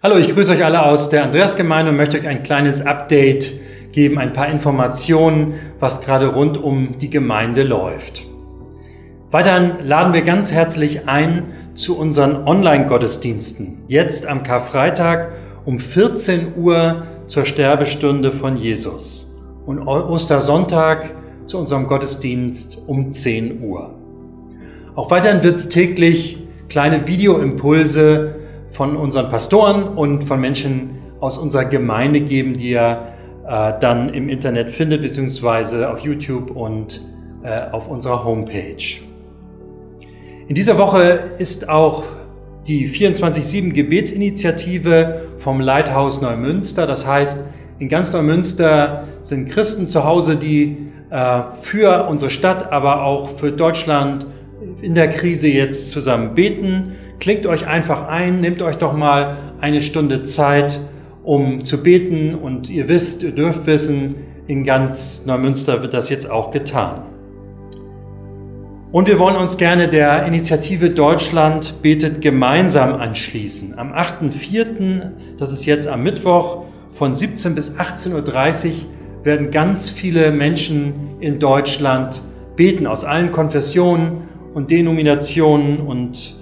Hallo, ich grüße euch alle aus der Andreasgemeinde und möchte euch ein kleines Update geben, ein paar Informationen, was gerade rund um die Gemeinde läuft. Weiterhin laden wir ganz herzlich ein zu unseren Online-Gottesdiensten. Jetzt am Karfreitag um 14 Uhr zur Sterbestunde von Jesus und Ostersonntag zu unserem Gottesdienst um 10 Uhr. Auch weiterhin wird es täglich kleine Videoimpulse von unseren Pastoren und von Menschen aus unserer Gemeinde geben, die ihr äh, dann im Internet findet, beziehungsweise auf YouTube und äh, auf unserer Homepage. In dieser Woche ist auch die 24-7 Gebetsinitiative vom Leithaus Neumünster. Das heißt, in ganz Neumünster sind Christen zu Hause, die äh, für unsere Stadt, aber auch für Deutschland in der Krise jetzt zusammen beten Klingt euch einfach ein, nehmt euch doch mal eine Stunde Zeit, um zu beten und ihr wisst, ihr dürft wissen, in ganz Neumünster wird das jetzt auch getan. Und wir wollen uns gerne der Initiative Deutschland betet gemeinsam anschließen. Am 8.4., das ist jetzt am Mittwoch, von 17 bis 18.30 Uhr werden ganz viele Menschen in Deutschland beten aus allen Konfessionen und Denominationen und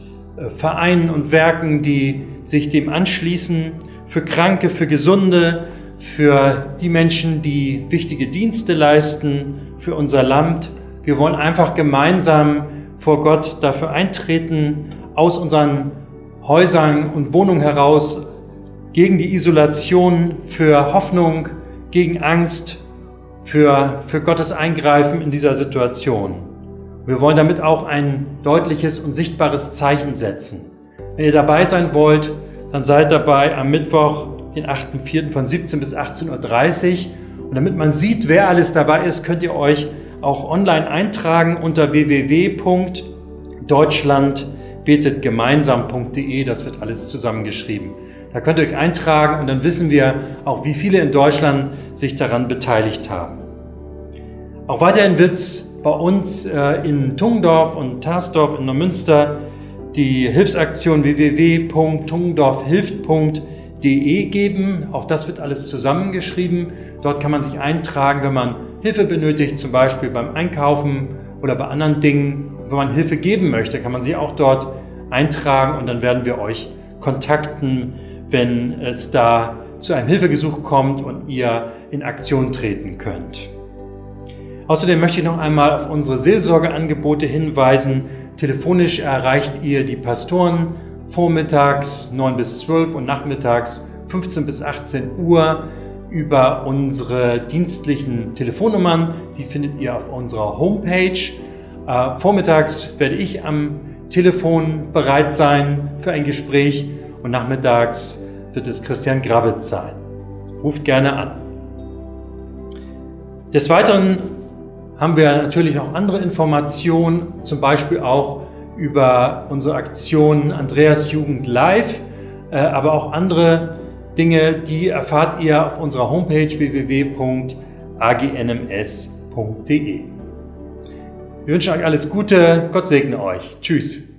Vereinen und Werken, die sich dem anschließen, für Kranke, für Gesunde, für die Menschen, die wichtige Dienste leisten, für unser Land. Wir wollen einfach gemeinsam vor Gott dafür eintreten, aus unseren Häusern und Wohnungen heraus gegen die Isolation, für Hoffnung, gegen Angst, für, für Gottes Eingreifen in dieser Situation. Wir wollen damit auch ein deutliches und sichtbares Zeichen setzen. Wenn ihr dabei sein wollt, dann seid dabei am Mittwoch, den 8.4. von 17 bis 18.30 Uhr. Und damit man sieht, wer alles dabei ist, könnt ihr euch auch online eintragen unter www.deutschlandbetetgemeinsam.de. Das wird alles zusammengeschrieben. Da könnt ihr euch eintragen und dann wissen wir auch, wie viele in Deutschland sich daran beteiligt haben. Auch weiterhin wird es bei uns äh, in Tungdorf und Tarsdorf in Neumünster die Hilfsaktion www.tungdorfhilft.de geben. Auch das wird alles zusammengeschrieben. Dort kann man sich eintragen, wenn man Hilfe benötigt, zum Beispiel beim Einkaufen oder bei anderen Dingen. Wenn man Hilfe geben möchte, kann man sich auch dort eintragen und dann werden wir euch kontakten, wenn es da zu einem Hilfegesuch kommt und ihr in Aktion treten könnt. Außerdem möchte ich noch einmal auf unsere Seelsorgeangebote hinweisen. Telefonisch erreicht ihr die Pastoren vormittags 9 bis 12 und nachmittags 15 bis 18 Uhr über unsere dienstlichen Telefonnummern. Die findet ihr auf unserer Homepage. Äh, vormittags werde ich am Telefon bereit sein für ein Gespräch und nachmittags wird es Christian Grabitz sein. Ruft gerne an. Des Weiteren haben wir natürlich noch andere Informationen, zum Beispiel auch über unsere Aktion Andreas Jugend Live, äh, aber auch andere Dinge, die erfahrt ihr auf unserer Homepage www.agnms.de. Wir wünschen euch alles Gute, Gott segne euch. Tschüss.